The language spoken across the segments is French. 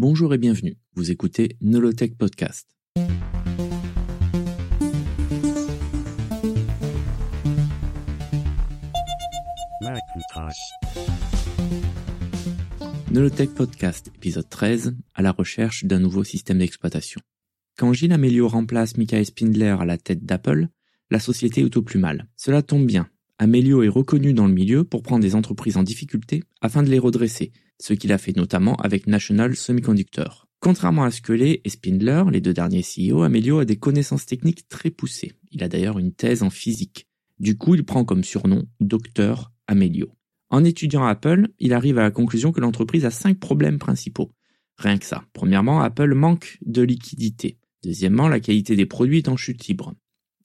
Bonjour et bienvenue. Vous écoutez Nolotech Podcast. Nolotech Podcast, épisode 13, à la recherche d'un nouveau système d'exploitation. Quand Gilles Amelio remplace Michael Spindler à la tête d'Apple, la société est au plus mal. Cela tombe bien. Amelio est reconnu dans le milieu pour prendre des entreprises en difficulté afin de les redresser, ce qu'il a fait notamment avec National Semiconductor. Contrairement à Scully et Spindler, les deux derniers CEO, Amelio a des connaissances techniques très poussées. Il a d'ailleurs une thèse en physique. Du coup, il prend comme surnom Docteur Amelio. En étudiant Apple, il arrive à la conclusion que l'entreprise a cinq problèmes principaux. Rien que ça. Premièrement, Apple manque de liquidité. Deuxièmement, la qualité des produits est en chute libre.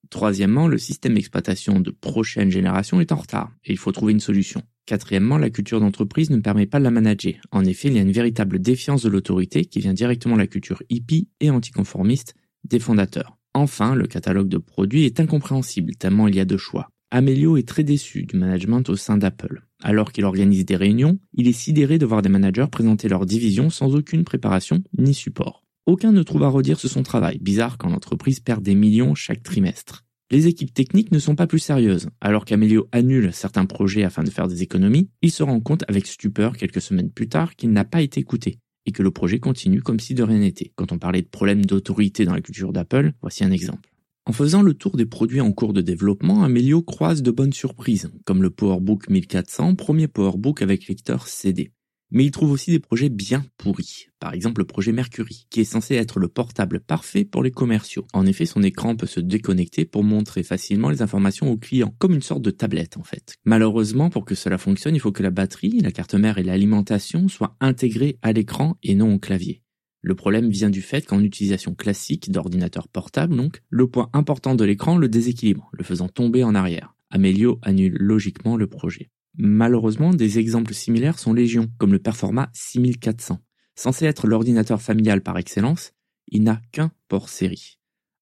Troisièmement, le système d'exploitation de prochaine génération est en retard et il faut trouver une solution. Quatrièmement, la culture d'entreprise ne permet pas de la manager. En effet, il y a une véritable défiance de l'autorité qui vient directement de la culture hippie et anticonformiste des fondateurs. Enfin, le catalogue de produits est incompréhensible tellement il y a de choix. Amelio est très déçu du management au sein d'Apple. Alors qu'il organise des réunions, il est sidéré de voir des managers présenter leur division sans aucune préparation ni support. Aucun ne trouve à redire sur son travail, bizarre quand l'entreprise perd des millions chaque trimestre. Les équipes techniques ne sont pas plus sérieuses. Alors qu'Amelio annule certains projets afin de faire des économies, il se rend compte avec stupeur quelques semaines plus tard qu'il n'a pas été écouté et que le projet continue comme si de rien n'était. Quand on parlait de problèmes d'autorité dans la culture d'Apple, voici un exemple. En faisant le tour des produits en cours de développement, Amelio croise de bonnes surprises, comme le PowerBook 1400, premier PowerBook avec lecteur CD mais il trouve aussi des projets bien pourris. Par exemple le projet Mercury, qui est censé être le portable parfait pour les commerciaux. En effet, son écran peut se déconnecter pour montrer facilement les informations aux clients, comme une sorte de tablette en fait. Malheureusement, pour que cela fonctionne, il faut que la batterie, la carte mère et l'alimentation soient intégrés à l'écran et non au clavier. Le problème vient du fait qu'en utilisation classique d'ordinateur portable, donc, le point important de l'écran le déséquilibre, le faisant tomber en arrière. Amelio annule logiquement le projet. Malheureusement, des exemples similaires sont légion, comme le Performa 6400. Censé être l'ordinateur familial par excellence, il n'a qu'un port série.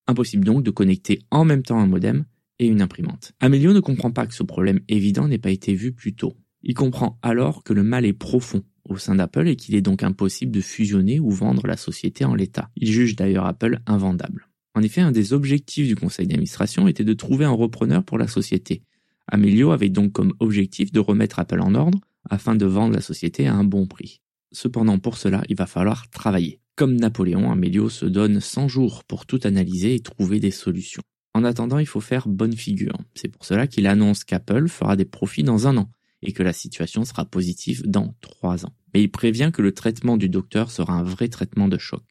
Impossible donc de connecter en même temps un modem et une imprimante. Amelio ne comprend pas que ce problème évident n'ait pas été vu plus tôt. Il comprend alors que le mal est profond au sein d'Apple et qu'il est donc impossible de fusionner ou vendre la société en l'état. Il juge d'ailleurs Apple invendable. En effet, un des objectifs du conseil d'administration était de trouver un repreneur pour la société, Amelio avait donc comme objectif de remettre Apple en ordre afin de vendre la société à un bon prix. Cependant, pour cela, il va falloir travailler. Comme Napoléon, Amelio se donne 100 jours pour tout analyser et trouver des solutions. En attendant, il faut faire bonne figure. C'est pour cela qu'il annonce qu'Apple fera des profits dans un an et que la situation sera positive dans trois ans. Mais il prévient que le traitement du docteur sera un vrai traitement de choc.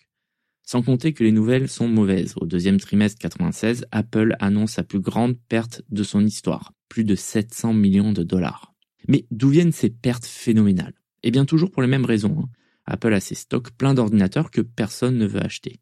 Sans compter que les nouvelles sont mauvaises. Au deuxième trimestre 96, Apple annonce sa plus grande perte de son histoire, plus de 700 millions de dollars. Mais d'où viennent ces pertes phénoménales? Eh bien toujours pour les mêmes raisons. Hein. Apple a ses stocks pleins d'ordinateurs que personne ne veut acheter.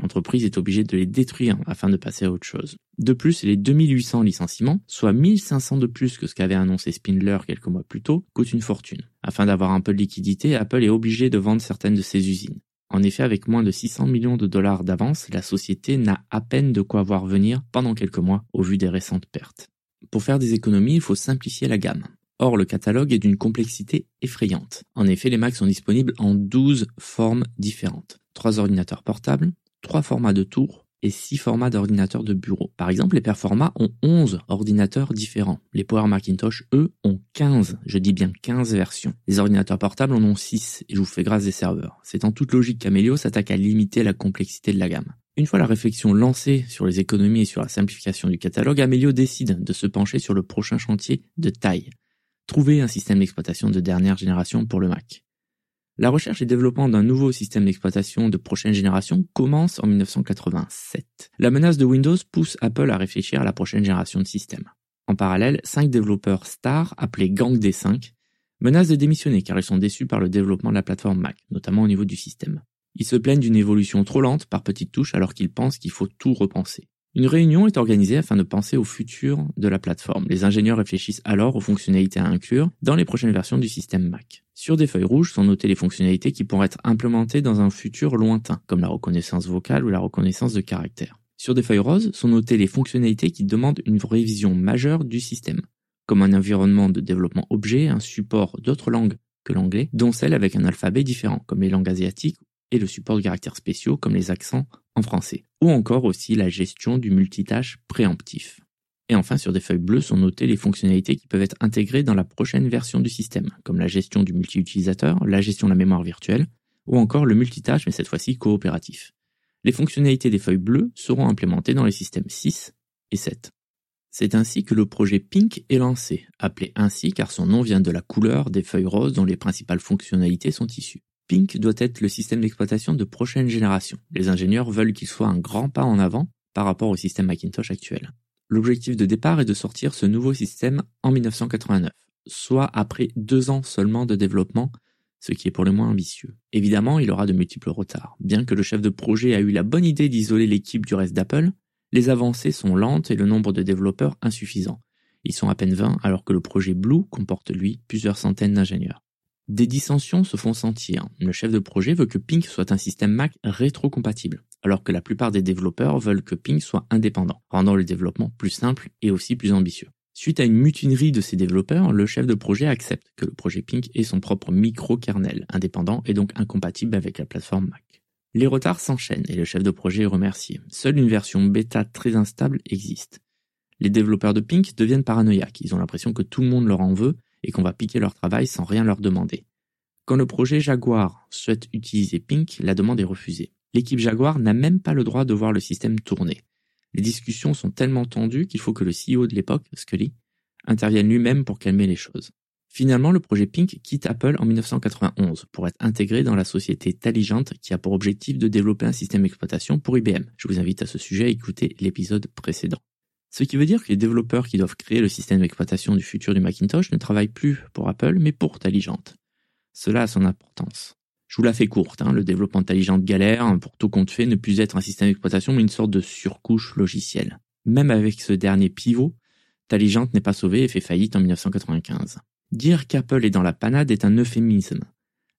L'entreprise est obligée de les détruire afin de passer à autre chose. De plus, les 2800 licenciements, soit 1500 de plus que ce qu'avait annoncé Spindler quelques mois plus tôt, coûtent une fortune. Afin d'avoir un peu de liquidité, Apple est obligé de vendre certaines de ses usines. En effet, avec moins de 600 millions de dollars d'avance, la société n'a à peine de quoi voir venir pendant quelques mois au vu des récentes pertes. Pour faire des économies, il faut simplifier la gamme. Or, le catalogue est d'une complexité effrayante. En effet, les Macs sont disponibles en 12 formes différentes. 3 ordinateurs portables, 3 formats de tour, et 6 formats d'ordinateurs de bureau. Par exemple, les Performa ont 11 ordinateurs différents. Les Power Macintosh, eux, ont 15, je dis bien 15 versions. Les ordinateurs portables en ont 6, et je vous fais grâce des serveurs. C'est en toute logique qu'Amelio s'attaque à limiter la complexité de la gamme. Une fois la réflexion lancée sur les économies et sur la simplification du catalogue, Amelio décide de se pencher sur le prochain chantier de taille. Trouver un système d'exploitation de dernière génération pour le Mac. La recherche et développement d'un nouveau système d'exploitation de prochaine génération commence en 1987. La menace de Windows pousse Apple à réfléchir à la prochaine génération de systèmes. En parallèle, cinq développeurs stars, appelés Gang D5, menacent de démissionner car ils sont déçus par le développement de la plateforme Mac, notamment au niveau du système. Ils se plaignent d'une évolution trop lente par petites touches alors qu'ils pensent qu'il faut tout repenser. Une réunion est organisée afin de penser au futur de la plateforme. Les ingénieurs réfléchissent alors aux fonctionnalités à inclure dans les prochaines versions du système Mac. Sur des feuilles rouges sont notées les fonctionnalités qui pourraient être implémentées dans un futur lointain, comme la reconnaissance vocale ou la reconnaissance de caractères. Sur des feuilles roses sont notées les fonctionnalités qui demandent une révision majeure du système, comme un environnement de développement objet, un support d'autres langues que l'anglais, dont celles avec un alphabet différent, comme les langues asiatiques et le support de caractères spéciaux comme les accents en français, ou encore aussi la gestion du multitâche préemptif. Et enfin, sur des feuilles bleues sont notées les fonctionnalités qui peuvent être intégrées dans la prochaine version du système, comme la gestion du multi-utilisateur, la gestion de la mémoire virtuelle, ou encore le multitâche, mais cette fois-ci coopératif. Les fonctionnalités des feuilles bleues seront implémentées dans les systèmes 6 et 7. C'est ainsi que le projet Pink est lancé, appelé ainsi car son nom vient de la couleur des feuilles roses dont les principales fonctionnalités sont issues. Pink doit être le système d'exploitation de prochaine génération. Les ingénieurs veulent qu'il soit un grand pas en avant par rapport au système Macintosh actuel. L'objectif de départ est de sortir ce nouveau système en 1989, soit après deux ans seulement de développement, ce qui est pour le moins ambitieux. Évidemment, il aura de multiples retards. Bien que le chef de projet a eu la bonne idée d'isoler l'équipe du reste d'Apple, les avancées sont lentes et le nombre de développeurs insuffisant. Ils sont à peine 20 alors que le projet Blue comporte lui plusieurs centaines d'ingénieurs. Des dissensions se font sentir. Le chef de projet veut que Pink soit un système Mac rétro-compatible, alors que la plupart des développeurs veulent que Pink soit indépendant, rendant le développement plus simple et aussi plus ambitieux. Suite à une mutinerie de ces développeurs, le chef de projet accepte que le projet Pink ait son propre micro-kernel, indépendant et donc incompatible avec la plateforme Mac. Les retards s'enchaînent et le chef de projet est remercié. Seule une version bêta très instable existe. Les développeurs de Pink deviennent paranoïaques, ils ont l'impression que tout le monde leur en veut et qu'on va piquer leur travail sans rien leur demander. Quand le projet Jaguar souhaite utiliser Pink, la demande est refusée. L'équipe Jaguar n'a même pas le droit de voir le système tourner. Les discussions sont tellement tendues qu'il faut que le CEO de l'époque, Scully, intervienne lui-même pour calmer les choses. Finalement, le projet Pink quitte Apple en 1991 pour être intégré dans la société Taligent qui a pour objectif de développer un système d'exploitation pour IBM. Je vous invite à ce sujet à écouter l'épisode précédent. Ce qui veut dire que les développeurs qui doivent créer le système d'exploitation du futur du Macintosh ne travaillent plus pour Apple, mais pour Taligent. Cela a son importance. Je vous la fais courte, hein. le développement de Taligent galère, pour tout compte fait, ne plus être un système d'exploitation, mais une sorte de surcouche logicielle. Même avec ce dernier pivot, Taligent n'est pas sauvé et fait faillite en 1995. Dire qu'Apple est dans la panade est un euphémisme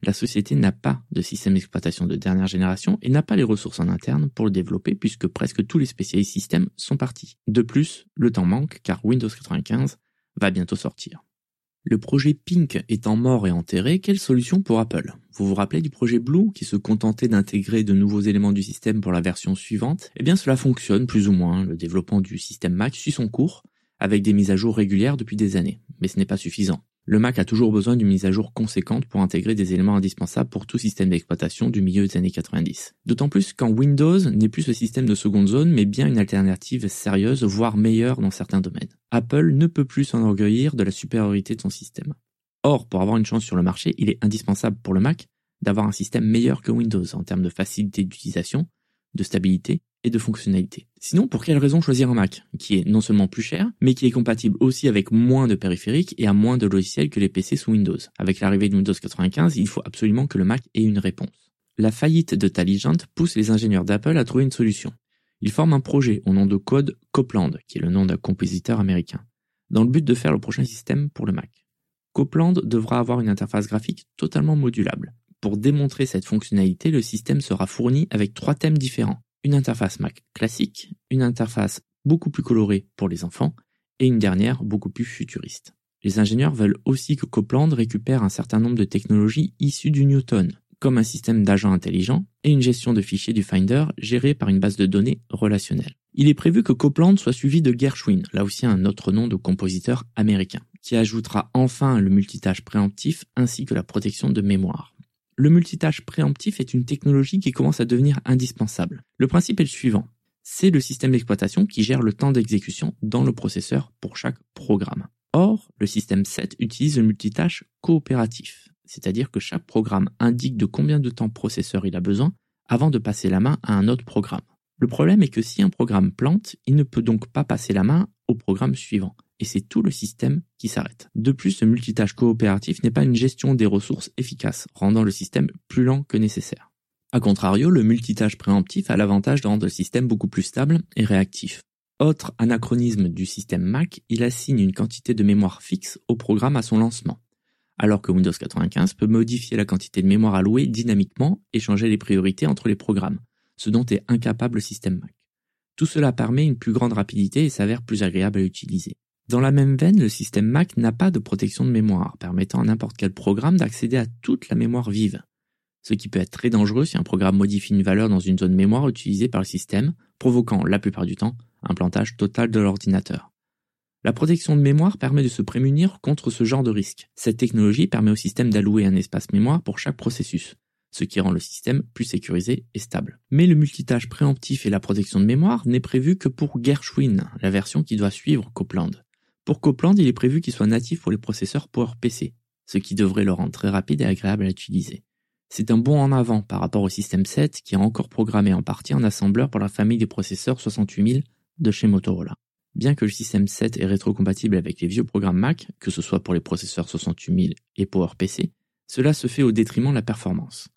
la société n'a pas de système d'exploitation de dernière génération et n'a pas les ressources en interne pour le développer puisque presque tous les spécialistes système sont partis. De plus, le temps manque car Windows 95 va bientôt sortir. Le projet Pink étant mort et enterré, quelle solution pour Apple? Vous vous rappelez du projet Blue qui se contentait d'intégrer de nouveaux éléments du système pour la version suivante? Eh bien cela fonctionne plus ou moins, le développement du système Mac suit son cours, avec des mises à jour régulières depuis des années, mais ce n'est pas suffisant. Le Mac a toujours besoin d'une mise à jour conséquente pour intégrer des éléments indispensables pour tout système d'exploitation du milieu des années 90. D'autant plus quand Windows n'est plus ce système de seconde zone, mais bien une alternative sérieuse, voire meilleure dans certains domaines. Apple ne peut plus s'enorgueillir de la supériorité de son système. Or, pour avoir une chance sur le marché, il est indispensable pour le Mac d'avoir un système meilleur que Windows en termes de facilité d'utilisation, de stabilité et de fonctionnalité. Sinon, pour quelle raison choisir un Mac, qui est non seulement plus cher, mais qui est compatible aussi avec moins de périphériques et a moins de logiciels que les PC sous Windows? Avec l'arrivée de Windows 95, il faut absolument que le Mac ait une réponse. La faillite de Taligent pousse les ingénieurs d'Apple à trouver une solution. Ils forment un projet au nom de code Copland, qui est le nom d'un compositeur américain, dans le but de faire le prochain système pour le Mac. Copland devra avoir une interface graphique totalement modulable. Pour démontrer cette fonctionnalité, le système sera fourni avec trois thèmes différents une interface Mac classique, une interface beaucoup plus colorée pour les enfants et une dernière beaucoup plus futuriste. Les ingénieurs veulent aussi que Copland récupère un certain nombre de technologies issues du Newton, comme un système d'agents intelligents et une gestion de fichiers du Finder gérée par une base de données relationnelle. Il est prévu que Copland soit suivi de Gershwin, là aussi un autre nom de compositeur américain, qui ajoutera enfin le multitâche préemptif ainsi que la protection de mémoire le multitâche préemptif est une technologie qui commence à devenir indispensable. Le principe est le suivant. C'est le système d'exploitation qui gère le temps d'exécution dans le processeur pour chaque programme. Or, le système 7 utilise le multitâche coopératif, c'est-à-dire que chaque programme indique de combien de temps processeur il a besoin avant de passer la main à un autre programme. Le problème est que si un programme plante, il ne peut donc pas passer la main au programme suivant et c'est tout le système qui s'arrête. De plus, le multitâche coopératif n'est pas une gestion des ressources efficace, rendant le système plus lent que nécessaire. A contrario, le multitâche préemptif a l'avantage de rendre le système beaucoup plus stable et réactif. Autre anachronisme du système Mac, il assigne une quantité de mémoire fixe au programme à son lancement, alors que Windows 95 peut modifier la quantité de mémoire allouée dynamiquement et changer les priorités entre les programmes, ce dont est incapable le système Mac. Tout cela permet une plus grande rapidité et s'avère plus agréable à utiliser. Dans la même veine, le système Mac n'a pas de protection de mémoire, permettant à n'importe quel programme d'accéder à toute la mémoire vive. ce qui peut être très dangereux si un programme modifie une valeur dans une zone mémoire utilisée par le système, provoquant la plupart du temps un plantage total de l'ordinateur. La protection de mémoire permet de se prémunir contre ce genre de risque. Cette technologie permet au système d'allouer un espace mémoire pour chaque processus, ce qui rend le système plus sécurisé et stable. Mais le multitâche préemptif et la protection de mémoire n'est prévu que pour Gershwin, la version qui doit suivre Copland. Pour Copland, il est prévu qu'il soit natif pour les processeurs PowerPC, ce qui devrait le rendre très rapide et agréable à utiliser. C'est un bond en avant par rapport au système 7 qui est encore programmé en partie en assembleur pour la famille des processeurs 68000 de chez Motorola. Bien que le système 7 est rétrocompatible avec les vieux programmes Mac, que ce soit pour les processeurs 68000 et PowerPC, cela se fait au détriment de la performance.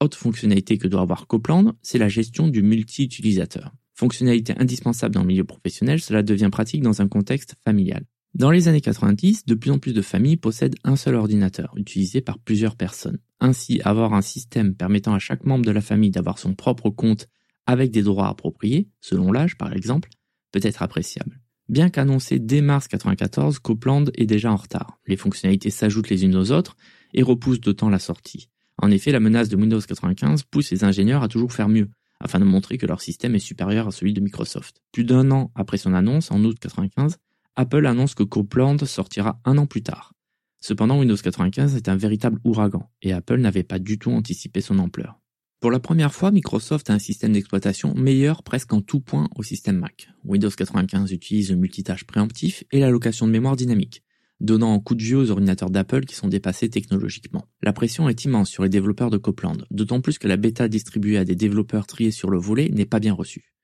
Autre fonctionnalité que doit avoir Copland, c'est la gestion du multi-utilisateur. Fonctionnalité indispensable dans le milieu professionnel, cela devient pratique dans un contexte familial. Dans les années 90, de plus en plus de familles possèdent un seul ordinateur, utilisé par plusieurs personnes. Ainsi, avoir un système permettant à chaque membre de la famille d'avoir son propre compte avec des droits appropriés, selon l'âge par exemple, peut être appréciable. Bien qu'annoncé dès mars 1994, Copland est déjà en retard. Les fonctionnalités s'ajoutent les unes aux autres et repoussent d'autant la sortie. En effet, la menace de Windows 95 pousse les ingénieurs à toujours faire mieux, afin de montrer que leur système est supérieur à celui de Microsoft. Plus d'un an après son annonce, en août 1995, Apple annonce que Copland sortira un an plus tard. Cependant, Windows 95 est un véritable ouragan, et Apple n'avait pas du tout anticipé son ampleur. Pour la première fois, Microsoft a un système d'exploitation meilleur presque en tout point au système Mac. Windows 95 utilise le multitâche préemptif et l'allocation de mémoire dynamique, donnant un coup de vieux aux ordinateurs d'Apple qui sont dépassés technologiquement. La pression est immense sur les développeurs de Copland, d'autant plus que la bêta distribuée à des développeurs triés sur le volet n'est pas bien reçue.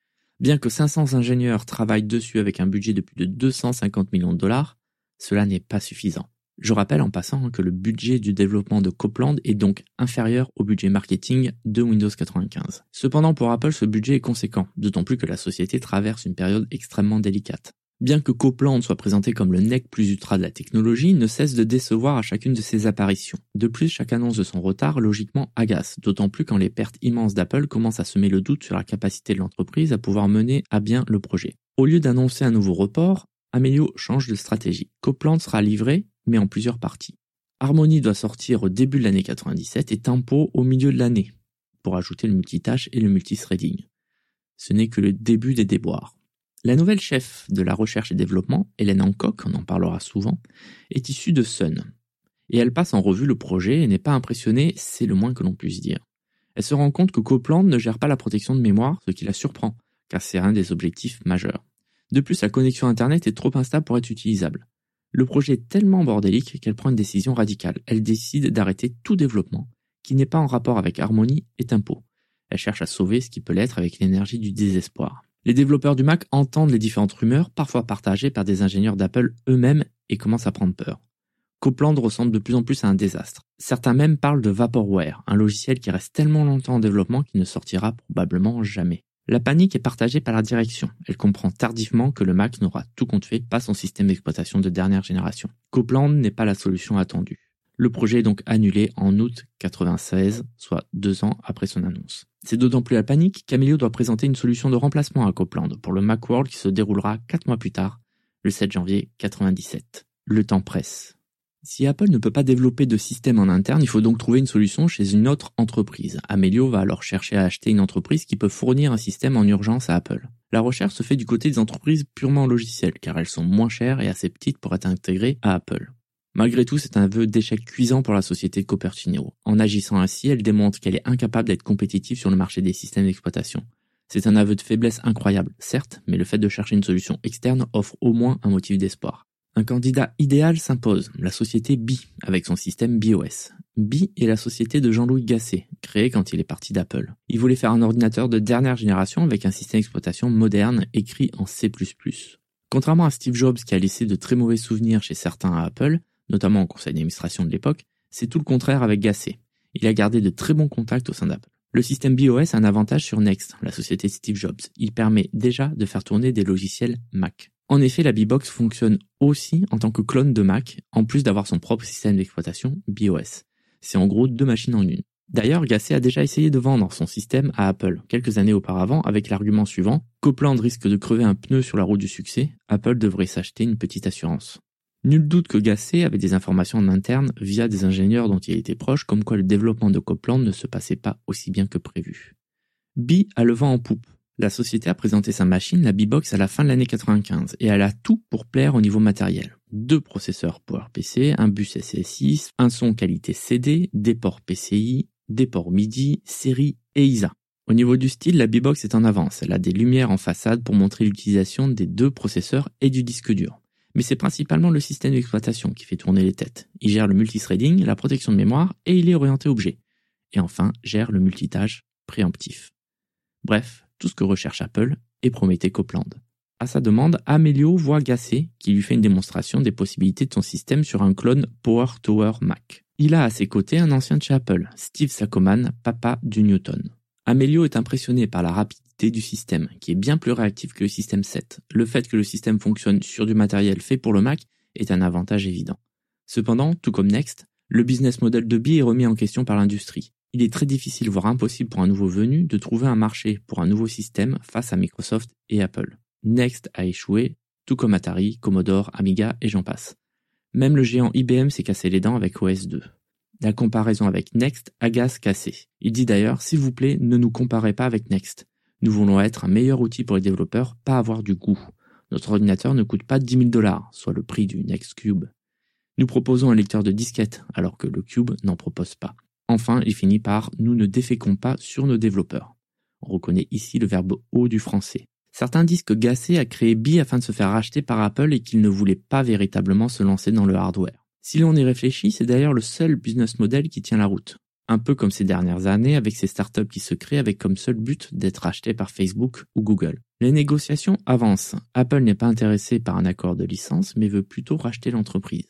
Bien que 500 ingénieurs travaillent dessus avec un budget de plus de 250 millions de dollars, cela n'est pas suffisant. Je rappelle en passant que le budget du développement de Copland est donc inférieur au budget marketing de Windows 95. Cependant, pour Apple, ce budget est conséquent, d'autant plus que la société traverse une période extrêmement délicate. Bien que Copland soit présenté comme le nec plus ultra de la technologie, ne cesse de décevoir à chacune de ses apparitions. De plus, chaque annonce de son retard logiquement agace, d'autant plus quand les pertes immenses d'Apple commencent à semer le doute sur la capacité de l'entreprise à pouvoir mener à bien le projet. Au lieu d'annoncer un nouveau report, Amelio change de stratégie. Copland sera livré mais en plusieurs parties. Harmony doit sortir au début de l'année 97 et Tempo au milieu de l'année, pour ajouter le multitâche et le multithreading. Ce n'est que le début des déboires. La nouvelle chef de la recherche et développement, Hélène Hancock, on en parlera souvent, est issue de Sun. Et elle passe en revue le projet et n'est pas impressionnée, c'est le moins que l'on puisse dire. Elle se rend compte que Copland ne gère pas la protection de mémoire, ce qui la surprend, car c'est un des objectifs majeurs. De plus, la connexion Internet est trop instable pour être utilisable. Le projet est tellement bordélique qu'elle prend une décision radicale. Elle décide d'arrêter tout développement qui n'est pas en rapport avec Harmony et Tempo. Elle cherche à sauver ce qui peut l'être avec l'énergie du désespoir. Les développeurs du Mac entendent les différentes rumeurs, parfois partagées par des ingénieurs d'Apple eux-mêmes, et commencent à prendre peur. Copland ressemble de plus en plus à un désastre. Certains même parlent de Vaporware, un logiciel qui reste tellement longtemps en développement qu'il ne sortira probablement jamais. La panique est partagée par la direction. Elle comprend tardivement que le Mac n'aura tout compte fait pas son système d'exploitation de dernière génération. Copland n'est pas la solution attendue. Le projet est donc annulé en août 96, soit deux ans après son annonce. C'est d'autant plus la panique qu'Amelio doit présenter une solution de remplacement à Copland pour le Macworld qui se déroulera quatre mois plus tard, le 7 janvier 97. Le temps presse. Si Apple ne peut pas développer de système en interne, il faut donc trouver une solution chez une autre entreprise. Amelio va alors chercher à acheter une entreprise qui peut fournir un système en urgence à Apple. La recherche se fait du côté des entreprises purement logicielles, car elles sont moins chères et assez petites pour être intégrées à Apple. Malgré tout, c'est un vœu d'échec cuisant pour la société Cupertino. En agissant ainsi, elle démontre qu'elle est incapable d'être compétitive sur le marché des systèmes d'exploitation. C'est un aveu de faiblesse incroyable, certes, mais le fait de chercher une solution externe offre au moins un motif d'espoir. Un candidat idéal s'impose, la société Bi, avec son système BIOS. Bi est la société de Jean-Louis Gasset, créée quand il est parti d'Apple. Il voulait faire un ordinateur de dernière génération avec un système d'exploitation moderne écrit en C++. Contrairement à Steve Jobs qui a laissé de très mauvais souvenirs chez certains à Apple, notamment au conseil d'administration de l'époque, c'est tout le contraire avec Gasset. Il a gardé de très bons contacts au sein d'Apple. Le système BIOS a un avantage sur Next, la société Steve Jobs. Il permet déjà de faire tourner des logiciels Mac. En effet, la B-Box fonctionne aussi en tant que clone de Mac, en plus d'avoir son propre système d'exploitation BIOS. C'est en gros deux machines en une. D'ailleurs, Gasset a déjà essayé de vendre son système à Apple quelques années auparavant avec l'argument suivant Copland risque de crever un pneu sur la route du succès, Apple devrait s'acheter une petite assurance. Nul doute que Gasset avait des informations en interne via des ingénieurs dont il était proche, comme quoi le développement de Copland ne se passait pas aussi bien que prévu. B a le vent en poupe. La société a présenté sa machine, la B-Box, à la fin de l'année 95, et elle a tout pour plaire au niveau matériel. Deux processeurs PowerPC, un bus SSI, un son qualité CD, des ports PCI, des ports MIDI, série et ISA. Au niveau du style, la B-Box est en avance. Elle a des lumières en façade pour montrer l'utilisation des deux processeurs et du disque dur. Mais c'est principalement le système d'exploitation qui fait tourner les têtes. Il gère le multithreading, la protection de mémoire et il est orienté objet. Et enfin, gère le multitâche préemptif. Bref, tout ce que recherche Apple et promettait Copland. À sa demande, Amelio voit Gasset qui lui fait une démonstration des possibilités de son système sur un clone Power Tower Mac. Il a à ses côtés un ancien de chez Apple, Steve Sakoman, papa du Newton. Amelio est impressionné par la rapidité du système, qui est bien plus réactif que le système 7. Le fait que le système fonctionne sur du matériel fait pour le Mac est un avantage évident. Cependant, tout comme Next, le business model de Bi est remis en question par l'industrie. Il est très difficile, voire impossible pour un nouveau venu de trouver un marché pour un nouveau système face à Microsoft et Apple. Next a échoué, tout comme Atari, Commodore, Amiga et j'en passe. Même le géant IBM s'est cassé les dents avec OS 2. La comparaison avec Next agace Cassé. Il dit d'ailleurs, s'il vous plaît, ne nous comparez pas avec Next. Nous voulons être un meilleur outil pour les développeurs, pas avoir du goût. Notre ordinateur ne coûte pas 10 000 dollars, soit le prix du Next Cube. Nous proposons un lecteur de disquette, alors que le Cube n'en propose pas. Enfin, il finit par nous ne déféquons pas sur nos développeurs. On reconnaît ici le verbe haut du français. Certains disent que Gasset a créé Bi afin de se faire racheter par Apple et qu'il ne voulait pas véritablement se lancer dans le hardware. Si l'on y réfléchit, c'est d'ailleurs le seul business model qui tient la route. Un peu comme ces dernières années avec ces startups qui se créent avec comme seul but d'être achetés par Facebook ou Google. Les négociations avancent. Apple n'est pas intéressé par un accord de licence, mais veut plutôt racheter l'entreprise.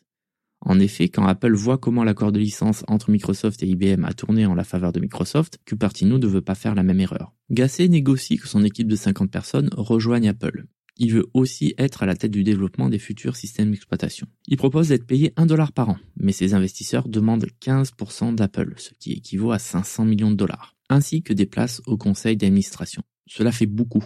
En effet, quand Apple voit comment l'accord de licence entre Microsoft et IBM a tourné en la faveur de Microsoft, Cupertino ne veut pas faire la même erreur. Gasset négocie que son équipe de 50 personnes rejoigne Apple il veut aussi être à la tête du développement des futurs systèmes d'exploitation. Il propose d'être payé 1 dollar par an, mais ses investisseurs demandent 15% d'Apple, ce qui équivaut à 500 millions de dollars, ainsi que des places au conseil d'administration. Cela fait beaucoup,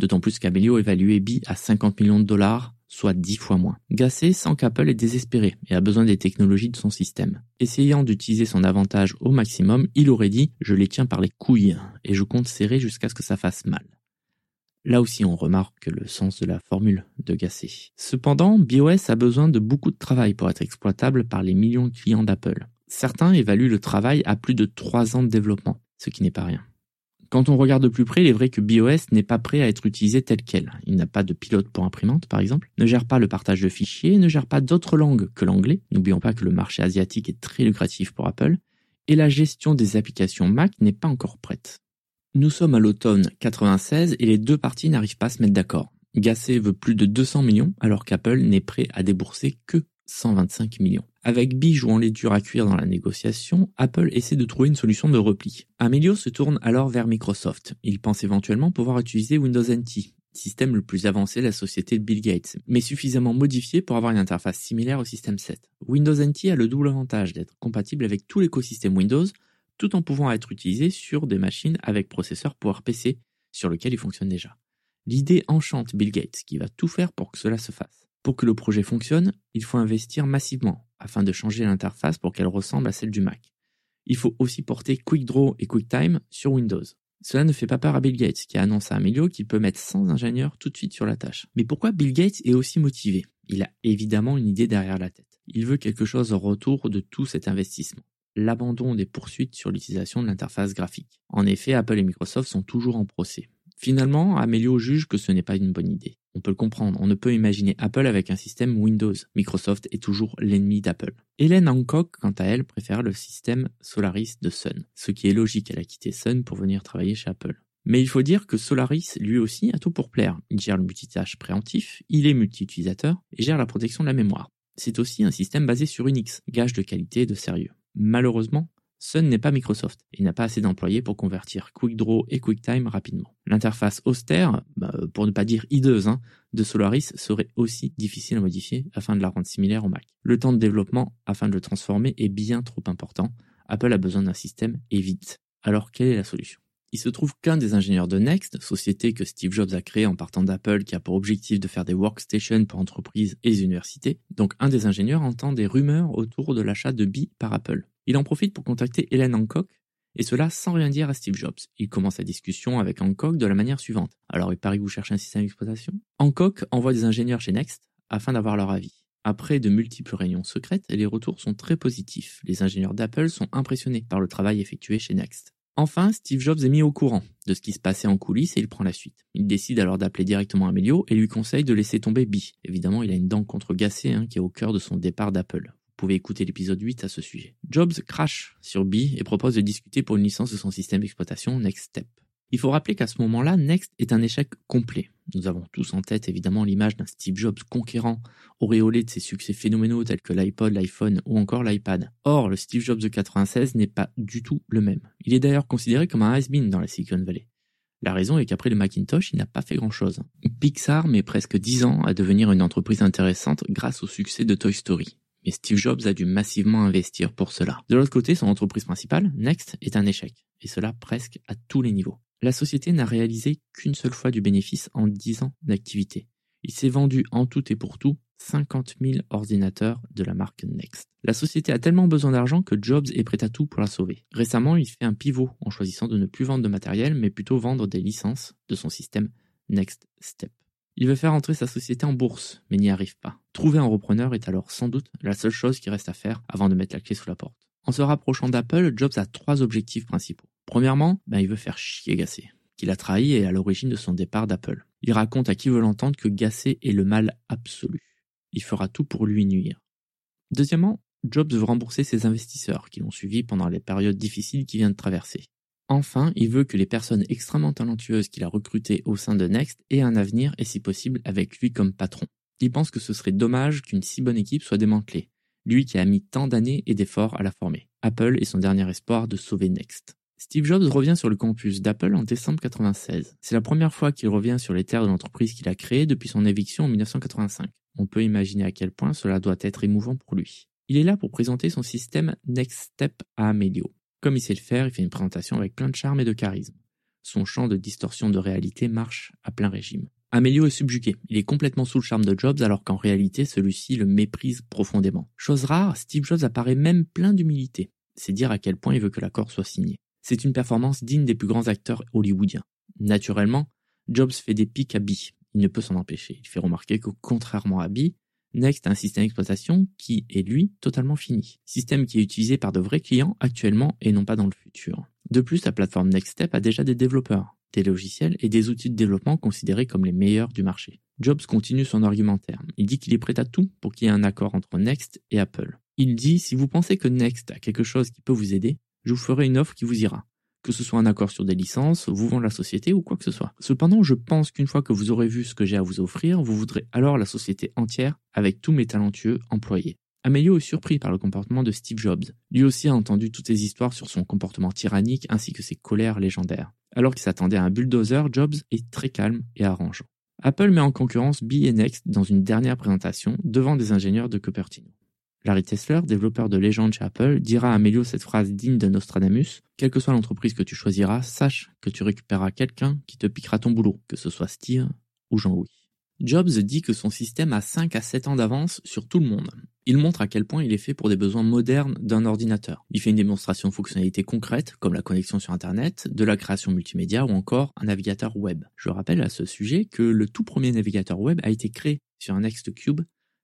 d'autant plus qu'Amelio évaluait Bi à 50 millions de dollars, soit 10 fois moins. Gasset sent qu'Apple est désespéré et a besoin des technologies de son système. Essayant d'utiliser son avantage au maximum, il aurait dit « je les tiens par les couilles et je compte serrer jusqu'à ce que ça fasse mal ». Là aussi, on remarque le sens de la formule de Gasset. Cependant, BIOS a besoin de beaucoup de travail pour être exploitable par les millions de clients d'Apple. Certains évaluent le travail à plus de 3 ans de développement, ce qui n'est pas rien. Quand on regarde de plus près, il est vrai que BIOS n'est pas prêt à être utilisé tel quel. Il n'a pas de pilote pour imprimante, par exemple, ne gère pas le partage de fichiers, ne gère pas d'autres langues que l'anglais. N'oublions pas que le marché asiatique est très lucratif pour Apple. Et la gestion des applications Mac n'est pas encore prête. Nous sommes à l'automne 96 et les deux parties n'arrivent pas à se mettre d'accord. Gasset veut plus de 200 millions alors qu'Apple n'est prêt à débourser que 125 millions. Avec B jouant les durs à cuire dans la négociation, Apple essaie de trouver une solution de repli. Amelio se tourne alors vers Microsoft. Il pense éventuellement pouvoir utiliser Windows NT, système le plus avancé de la société de Bill Gates, mais suffisamment modifié pour avoir une interface similaire au système 7. Windows NT a le double avantage d'être compatible avec tout l'écosystème Windows, tout en pouvant être utilisé sur des machines avec processeur PowerPC sur lequel il fonctionne déjà. L'idée enchante Bill Gates qui va tout faire pour que cela se fasse. Pour que le projet fonctionne, il faut investir massivement afin de changer l'interface pour qu'elle ressemble à celle du Mac. Il faut aussi porter QuickDraw et QuickTime sur Windows. Cela ne fait pas peur à Bill Gates qui annonce à Amelio qu'il peut mettre 100 ingénieurs tout de suite sur la tâche. Mais pourquoi Bill Gates est aussi motivé? Il a évidemment une idée derrière la tête. Il veut quelque chose en retour de tout cet investissement l'abandon des poursuites sur l'utilisation de l'interface graphique. En effet, Apple et Microsoft sont toujours en procès. Finalement, Amelio juge que ce n'est pas une bonne idée. On peut le comprendre, on ne peut imaginer Apple avec un système Windows. Microsoft est toujours l'ennemi d'Apple. Hélène Hancock, quant à elle, préfère le système Solaris de Sun, ce qui est logique, elle a quitté Sun pour venir travailler chez Apple. Mais il faut dire que Solaris, lui aussi, a tout pour plaire. Il gère le multitâche préemptif, il est multi-utilisateur et gère la protection de la mémoire. C'est aussi un système basé sur Unix, gage de qualité et de sérieux. Malheureusement, Sun n'est pas Microsoft et n'a pas assez d'employés pour convertir QuickDraw et QuickTime rapidement. L'interface austère, bah, pour ne pas dire hideuse, hein, de Solaris serait aussi difficile à modifier afin de la rendre similaire au Mac. Le temps de développement afin de le transformer est bien trop important. Apple a besoin d'un système et vite. Alors quelle est la solution? Il se trouve qu'un des ingénieurs de Next, société que Steve Jobs a créée en partant d'Apple qui a pour objectif de faire des workstations pour entreprises et universités, donc un des ingénieurs entend des rumeurs autour de l'achat de Bee par Apple. Il en profite pour contacter Hélène Hancock, et cela sans rien dire à Steve Jobs. Il commence la discussion avec Hancock de la manière suivante. Alors il paraît que vous cherchez un système d'exploitation? Hancock envoie des ingénieurs chez Next afin d'avoir leur avis. Après de multiples réunions secrètes, les retours sont très positifs. Les ingénieurs d'Apple sont impressionnés par le travail effectué chez Next. Enfin, Steve Jobs est mis au courant de ce qui se passait en coulisses et il prend la suite. Il décide alors d'appeler directement Amelio et lui conseille de laisser tomber B. Évidemment, il a une dent contre Gassé hein, qui est au cœur de son départ d'Apple. Vous pouvez écouter l'épisode 8 à ce sujet. Jobs crache sur B et propose de discuter pour une licence de son système d'exploitation Next Step. Il faut rappeler qu'à ce moment-là, Next est un échec complet. Nous avons tous en tête évidemment l'image d'un Steve Jobs conquérant, auréolé de ses succès phénoménaux tels que l'iPod, l'iPhone ou encore l'iPad. Or, le Steve Jobs de 96 n'est pas du tout le même. Il est d'ailleurs considéré comme un has-been dans la Silicon Valley. La raison est qu'après le Macintosh, il n'a pas fait grand-chose. Pixar met presque 10 ans à devenir une entreprise intéressante grâce au succès de Toy Story mais Steve Jobs a dû massivement investir pour cela. De l'autre côté, son entreprise principale, Next, est un échec, et cela presque à tous les niveaux. La société n'a réalisé qu'une seule fois du bénéfice en 10 ans d'activité. Il s'est vendu en tout et pour tout 50 000 ordinateurs de la marque Next. La société a tellement besoin d'argent que Jobs est prêt à tout pour la sauver. Récemment, il fait un pivot en choisissant de ne plus vendre de matériel, mais plutôt vendre des licences de son système Next Step. Il veut faire entrer sa société en bourse, mais n'y arrive pas. Trouver un repreneur est alors sans doute la seule chose qui reste à faire avant de mettre la clé sous la porte. En se rapprochant d'Apple, Jobs a trois objectifs principaux. Premièrement, ben, il veut faire chier Gassé, qu'il a trahi et est à l'origine de son départ d'Apple. Il raconte à qui veut l'entendre que Gassé est le mal absolu. Il fera tout pour lui nuire. Deuxièmement, Jobs veut rembourser ses investisseurs qui l'ont suivi pendant les périodes difficiles qu'il vient de traverser. Enfin, il veut que les personnes extrêmement talentueuses qu'il a recrutées au sein de Next aient un avenir et si possible avec lui comme patron. Il pense que ce serait dommage qu'une si bonne équipe soit démantelée, lui qui a mis tant d'années et d'efforts à la former. Apple est son dernier espoir de sauver Next. Steve Jobs revient sur le campus d'Apple en décembre 1996. C'est la première fois qu'il revient sur les terres de l'entreprise qu'il a créée depuis son éviction en 1985. On peut imaginer à quel point cela doit être émouvant pour lui. Il est là pour présenter son système Next Step à Amelio. Comme il sait le faire, il fait une présentation avec plein de charme et de charisme. Son champ de distorsion de réalité marche à plein régime. Amelio est subjugué. Il est complètement sous le charme de Jobs alors qu'en réalité celui-ci le méprise profondément. Chose rare, Steve Jobs apparaît même plein d'humilité. C'est dire à quel point il veut que l'accord soit signé. C'est une performance digne des plus grands acteurs hollywoodiens. Naturellement, Jobs fait des pics à Bee. Il ne peut s'en empêcher. Il fait remarquer que contrairement à Bee, Next a un système d'exploitation qui est lui totalement fini. Système qui est utilisé par de vrais clients actuellement et non pas dans le futur. De plus, la plateforme NextStep a déjà des développeurs, des logiciels et des outils de développement considérés comme les meilleurs du marché. Jobs continue son argumentaire. Il dit qu'il est prêt à tout pour qu'il y ait un accord entre Next et Apple. Il dit si vous pensez que Next a quelque chose qui peut vous aider, je vous ferai une offre qui vous ira que ce soit un accord sur des licences, vous vendre la société ou quoi que ce soit. Cependant, je pense qu'une fois que vous aurez vu ce que j'ai à vous offrir, vous voudrez alors la société entière avec tous mes talentueux employés. Amelio est surpris par le comportement de Steve Jobs. Lui aussi a entendu toutes ces histoires sur son comportement tyrannique ainsi que ses colères légendaires. Alors qu'il s'attendait à un bulldozer, Jobs est très calme et arrangeant. Apple met en concurrence B Next dans une dernière présentation devant des ingénieurs de Cupertino. Larry Tesler, développeur de légende chez Apple, dira à Amelio cette phrase digne de Nostradamus Quelle que soit l'entreprise que tu choisiras, sache que tu récupéreras quelqu'un qui te piquera ton boulot, que ce soit Steve ou Jean-Louis. Jobs dit que son système a 5 à 7 ans d'avance sur tout le monde. Il montre à quel point il est fait pour des besoins modernes d'un ordinateur. Il fait une démonstration de fonctionnalités concrètes comme la connexion sur Internet, de la création multimédia ou encore un navigateur web. Je rappelle à ce sujet que le tout premier navigateur web a été créé sur un Nextcube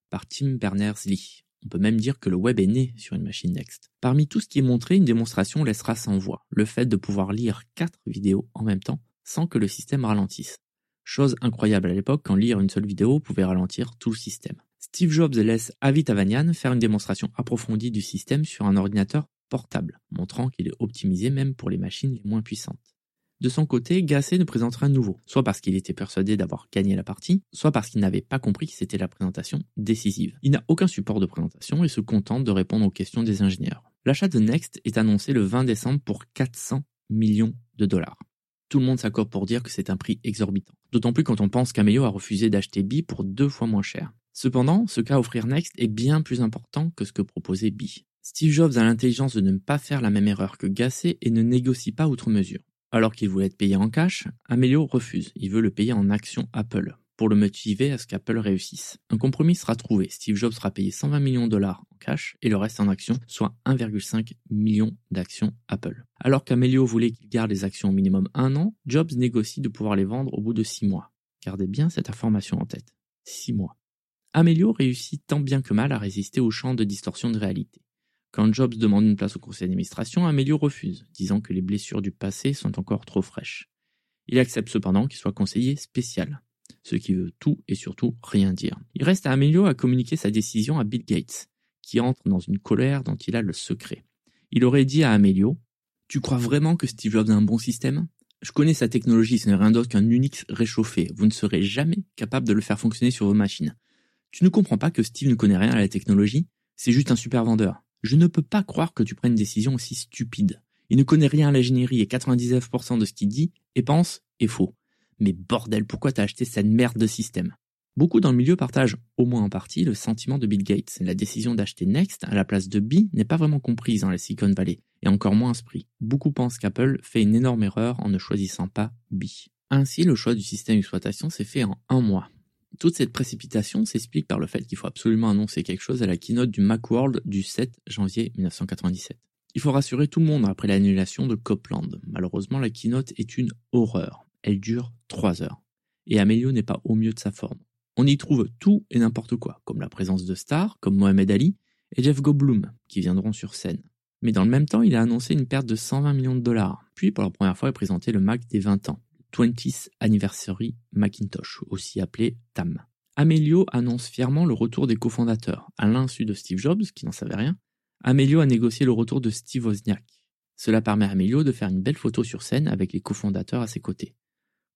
par Tim Berners-Lee. On peut même dire que le web est né sur une machine Next. Parmi tout ce qui est montré, une démonstration laissera sans voix. Le fait de pouvoir lire quatre vidéos en même temps sans que le système ralentisse. Chose incroyable à l'époque quand lire une seule vidéo pouvait ralentir tout le système. Steve Jobs laisse Avi Tavanian faire une démonstration approfondie du système sur un ordinateur portable, montrant qu'il est optimisé même pour les machines les moins puissantes. De son côté, Gasset ne présente rien de nouveau, soit parce qu'il était persuadé d'avoir gagné la partie, soit parce qu'il n'avait pas compris que c'était la présentation décisive. Il n'a aucun support de présentation et se contente de répondre aux questions des ingénieurs. L'achat de Next est annoncé le 20 décembre pour 400 millions de dollars. Tout le monde s'accorde pour dire que c'est un prix exorbitant. D'autant plus quand on pense qu'Amelio a refusé d'acheter B pour deux fois moins cher. Cependant, ce qu'a offrir Next est bien plus important que ce que proposait B. Steve Jobs a l'intelligence de ne pas faire la même erreur que Gasset et ne négocie pas outre mesure. Alors qu'il voulait être payé en cash, Amelio refuse. Il veut le payer en actions Apple pour le motiver à ce qu'Apple réussisse. Un compromis sera trouvé. Steve Jobs sera payé 120 millions de dollars en cash et le reste en actions, soit 1,5 million d'actions Apple. Alors qu'Amelio voulait qu'il garde les actions au minimum un an, Jobs négocie de pouvoir les vendre au bout de six mois. Gardez bien cette information en tête. Six mois. Amelio réussit tant bien que mal à résister au champ de distorsion de réalité. Quand Jobs demande une place au conseil d'administration, Amelio refuse, disant que les blessures du passé sont encore trop fraîches. Il accepte cependant qu'il soit conseiller spécial ce qui veut tout et surtout rien dire. Il reste à Amelio à communiquer sa décision à Bill Gates, qui entre dans une colère dont il a le secret. Il aurait dit à Amelio Tu crois vraiment que Steve Jobs a un bon système? Je connais sa technologie, ce n'est rien d'autre qu'un Unix réchauffé. Vous ne serez jamais capable de le faire fonctionner sur vos machines. Tu ne comprends pas que Steve ne connaît rien à la technologie? C'est juste un super vendeur. Je ne peux pas croire que tu prennes une décision aussi stupide. Il ne connaît rien à l'ingénierie et 99% de ce qu'il dit et pense est faux. Mais bordel, pourquoi t'as acheté cette merde de système? Beaucoup dans le milieu partagent, au moins en partie, le sentiment de Bill Gates. La décision d'acheter Next à la place de B n'est pas vraiment comprise dans la Silicon Valley, et encore moins esprit. Beaucoup pensent qu'Apple fait une énorme erreur en ne choisissant pas B. Ainsi, le choix du système d'exploitation s'est fait en un mois. Toute cette précipitation s'explique par le fait qu'il faut absolument annoncer quelque chose à la keynote du Macworld du 7 janvier 1997. Il faut rassurer tout le monde après l'annulation de Copland. Malheureusement, la keynote est une horreur. Elle dure 3 heures. Et Amelio n'est pas au mieux de sa forme. On y trouve tout et n'importe quoi, comme la présence de stars, comme Mohamed Ali et Jeff Goldblum, qui viendront sur scène. Mais dans le même temps, il a annoncé une perte de 120 millions de dollars. Puis, pour la première fois, il a présenté le Mac des 20 ans, 20th Anniversary Macintosh, aussi appelé TAM. Amelio annonce fièrement le retour des cofondateurs. À l'insu de Steve Jobs, qui n'en savait rien, Amelio a négocié le retour de Steve Wozniak. Cela permet à Amelio de faire une belle photo sur scène avec les cofondateurs à ses côtés.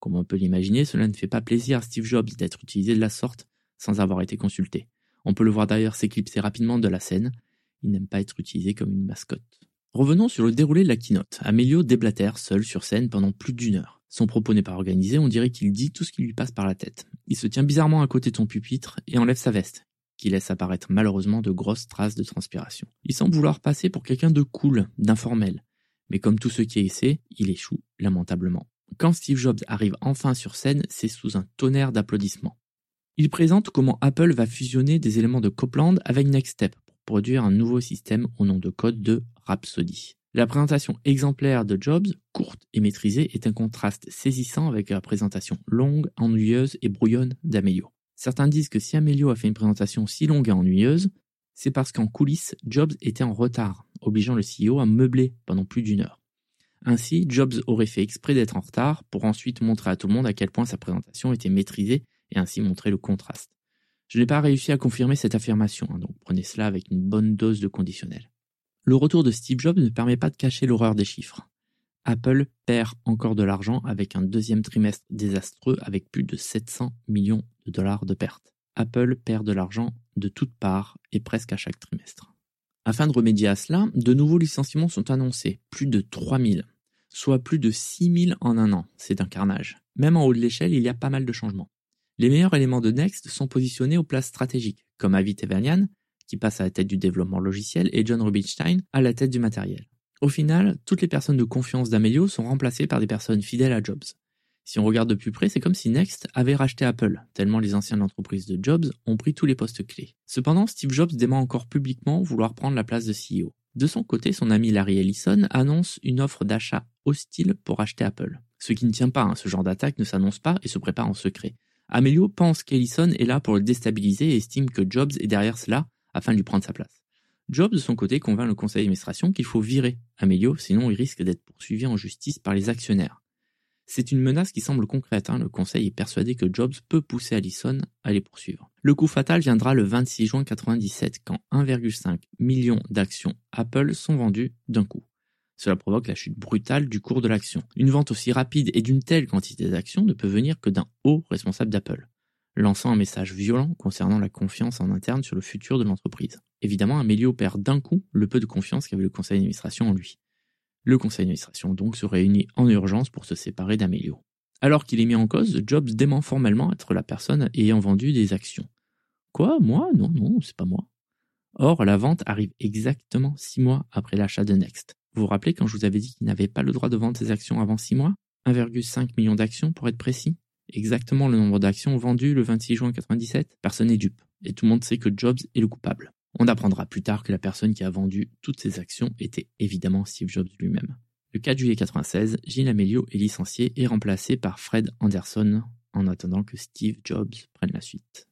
Comme on peut l'imaginer, cela ne fait pas plaisir à Steve Jobs d'être utilisé de la sorte sans avoir été consulté. On peut le voir d'ailleurs s'éclipser rapidement de la scène. Il n'aime pas être utilisé comme une mascotte. Revenons sur le déroulé de la keynote. Amelio déblatère seul sur scène pendant plus d'une heure. Son propos n'est pas organisé, on dirait qu'il dit tout ce qui lui passe par la tête. Il se tient bizarrement à côté de son pupitre et enlève sa veste, qui laisse apparaître malheureusement de grosses traces de transpiration. Il semble vouloir passer pour quelqu'un de cool, d'informel. Mais comme tout ce qui essaie, il échoue lamentablement. Quand Steve Jobs arrive enfin sur scène, c'est sous un tonnerre d'applaudissements. Il présente comment Apple va fusionner des éléments de Copland avec NextStep pour produire un nouveau système au nom de code de Rhapsody. La présentation exemplaire de Jobs, courte et maîtrisée, est un contraste saisissant avec la présentation longue, ennuyeuse et brouillonne d'Amelio. Certains disent que si Amelio a fait une présentation si longue et ennuyeuse, c'est parce qu'en coulisses, Jobs était en retard, obligeant le CEO à meubler pendant plus d'une heure. Ainsi, Jobs aurait fait exprès d'être en retard pour ensuite montrer à tout le monde à quel point sa présentation était maîtrisée et ainsi montrer le contraste. Je n'ai pas réussi à confirmer cette affirmation, hein, donc prenez cela avec une bonne dose de conditionnel. Le retour de Steve Jobs ne permet pas de cacher l'horreur des chiffres. Apple perd encore de l'argent avec un deuxième trimestre désastreux avec plus de 700 millions de dollars de pertes. Apple perd de l'argent de toutes parts et presque à chaque trimestre. Afin de remédier à cela, de nouveaux licenciements sont annoncés, plus de 3000 soit plus de 6000 en un an. C'est un carnage. Même en haut de l'échelle, il y a pas mal de changements. Les meilleurs éléments de Next sont positionnés aux places stratégiques, comme Avi Tevelian, qui passe à la tête du développement logiciel, et John Rubinstein à la tête du matériel. Au final, toutes les personnes de confiance d'Amelio sont remplacées par des personnes fidèles à Jobs. Si on regarde de plus près, c'est comme si Next avait racheté Apple, tellement les anciennes entreprises de Jobs ont pris tous les postes clés. Cependant, Steve Jobs dément encore publiquement vouloir prendre la place de CEO. De son côté, son ami Larry Ellison annonce une offre d'achat hostile pour acheter Apple. Ce qui ne tient pas, hein, ce genre d'attaque ne s'annonce pas et se prépare en secret. Amelio pense qu'Ellison est là pour le déstabiliser et estime que Jobs est derrière cela afin de lui prendre sa place. Jobs, de son côté, convainc le conseil d'administration qu'il faut virer Amelio, sinon il risque d'être poursuivi en justice par les actionnaires. C'est une menace qui semble concrète. Hein. Le conseil est persuadé que Jobs peut pousser Allison à les poursuivre. Le coup fatal viendra le 26 juin 1997 quand 1,5 million d'actions Apple sont vendues d'un coup. Cela provoque la chute brutale du cours de l'action. Une vente aussi rapide et d'une telle quantité d'actions ne peut venir que d'un haut responsable d'Apple, lançant un message violent concernant la confiance en interne sur le futur de l'entreprise. Évidemment, Amelio perd d'un coup le peu de confiance qu'avait le conseil d'administration en lui. Le conseil d'administration donc se réunit en urgence pour se séparer d'Amelio. Alors qu'il est mis en cause, Jobs dément formellement être la personne ayant vendu des actions. Quoi? Moi? Non, non, c'est pas moi. Or, la vente arrive exactement six mois après l'achat de Next. Vous vous rappelez quand je vous avais dit qu'il n'avait pas le droit de vendre ses actions avant 6 mois? 1,5 million d'actions pour être précis? Exactement le nombre d'actions vendues le 26 juin 1997 Personne n'est dupe, et tout le monde sait que Jobs est le coupable. On apprendra plus tard que la personne qui a vendu toutes ces actions était évidemment Steve Jobs lui-même. Le 4 juillet 1996, Gilles Amelio est licencié et remplacé par Fred Anderson en attendant que Steve Jobs prenne la suite.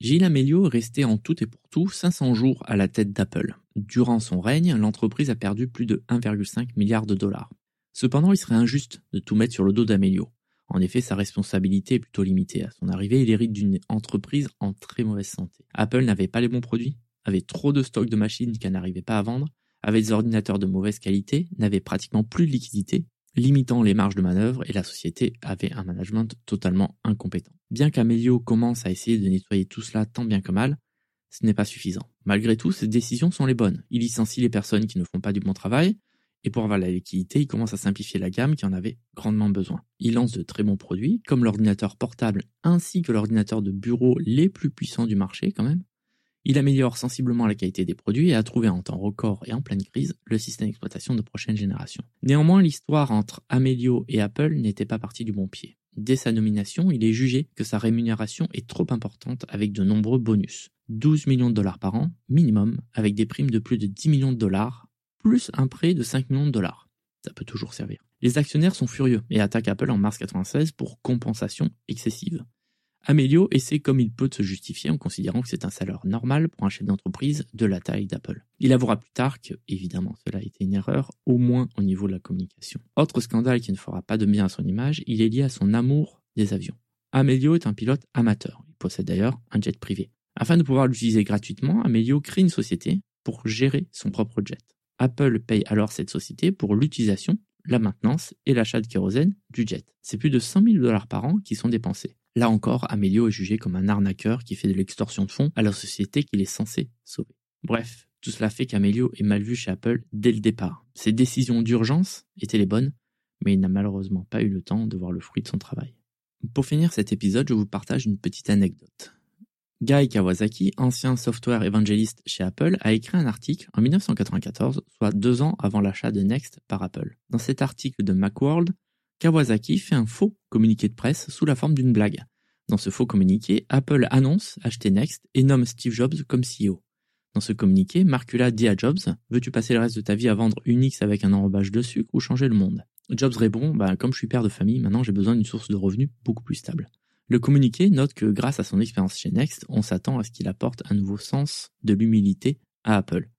Gilles Amelio est resté en tout et pour tout 500 jours à la tête d'Apple. Durant son règne, l'entreprise a perdu plus de 1,5 milliard de dollars. Cependant, il serait injuste de tout mettre sur le dos d'Amelio. En effet, sa responsabilité est plutôt limitée. À son arrivée, il hérite d'une entreprise en très mauvaise santé. Apple n'avait pas les bons produits, avait trop de stocks de machines qu'elle n'arrivait pas à vendre, avait des ordinateurs de mauvaise qualité, n'avait pratiquement plus de liquidité, limitant les marges de manœuvre et la société avait un management totalement incompétent. Bien qu'Amelio commence à essayer de nettoyer tout cela tant bien que mal, ce n'est pas suffisant. Malgré tout, ses décisions sont les bonnes. Il licencie les personnes qui ne font pas du bon travail, et pour avoir la liquidité, il commence à simplifier la gamme qui en avait grandement besoin. Il lance de très bons produits, comme l'ordinateur portable ainsi que l'ordinateur de bureau les plus puissants du marché quand même. Il améliore sensiblement la qualité des produits et a trouvé en temps record et en pleine crise le système d'exploitation de prochaine génération. Néanmoins, l'histoire entre Amelio et Apple n'était pas partie du bon pied. Dès sa nomination, il est jugé que sa rémunération est trop importante avec de nombreux bonus. 12 millions de dollars par an, minimum, avec des primes de plus de 10 millions de dollars, plus un prêt de 5 millions de dollars. Ça peut toujours servir. Les actionnaires sont furieux et attaquent Apple en mars 96 pour compensation excessive. Amelio essaie comme il peut de se justifier en considérant que c'est un salaire normal pour un chef d'entreprise de la taille d'Apple. Il avouera plus tard que, évidemment, cela a été une erreur, au moins au niveau de la communication. Autre scandale qui ne fera pas de bien à son image, il est lié à son amour des avions. Amelio est un pilote amateur. Il possède d'ailleurs un jet privé. Afin de pouvoir l'utiliser gratuitement, Amelio crée une société pour gérer son propre jet. Apple paye alors cette société pour l'utilisation, la maintenance et l'achat de kérosène du jet. C'est plus de 100 000 dollars par an qui sont dépensés. Là encore, Amelio est jugé comme un arnaqueur qui fait de l'extorsion de fonds à la société qu'il est censé sauver. Bref, tout cela fait qu'Amelio est mal vu chez Apple dès le départ. Ses décisions d'urgence étaient les bonnes, mais il n'a malheureusement pas eu le temps de voir le fruit de son travail. Pour finir cet épisode, je vous partage une petite anecdote. Guy Kawasaki, ancien software évangéliste chez Apple, a écrit un article en 1994, soit deux ans avant l'achat de Next par Apple. Dans cet article de Macworld, Kawasaki fait un faux communiqué de presse sous la forme d'une blague. Dans ce faux communiqué, Apple annonce acheter Next et nomme Steve Jobs comme CEO. Dans ce communiqué, Marcula dit à Jobs Veux-tu passer le reste de ta vie à vendre Unix avec un enrobage de sucre ou changer le monde? Jobs répond bah, Comme je suis père de famille, maintenant j'ai besoin d'une source de revenus beaucoup plus stable. Le communiqué note que grâce à son expérience chez Next, on s'attend à ce qu'il apporte un nouveau sens de l'humilité à Apple.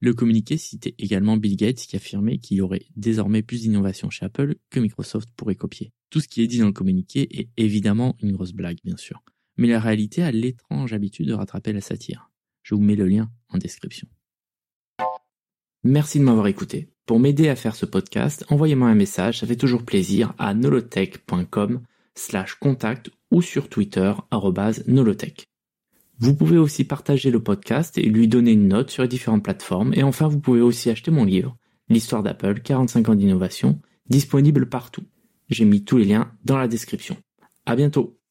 Le communiqué citait également Bill Gates qui affirmait qu'il y aurait désormais plus d'innovation chez Apple que Microsoft pourrait copier. Tout ce qui est dit dans le communiqué est évidemment une grosse blague, bien sûr. Mais la réalité a l'étrange habitude de rattraper la satire. Je vous mets le lien en description. Merci de m'avoir écouté. Pour m'aider à faire ce podcast, envoyez-moi un message, ça fait toujours plaisir, à nolotech.com slash contact ou sur Twitter, nolotech. Vous pouvez aussi partager le podcast et lui donner une note sur les différentes plateformes. Et enfin, vous pouvez aussi acheter mon livre, L'histoire d'Apple, 45 ans d'innovation, disponible partout. J'ai mis tous les liens dans la description. À bientôt!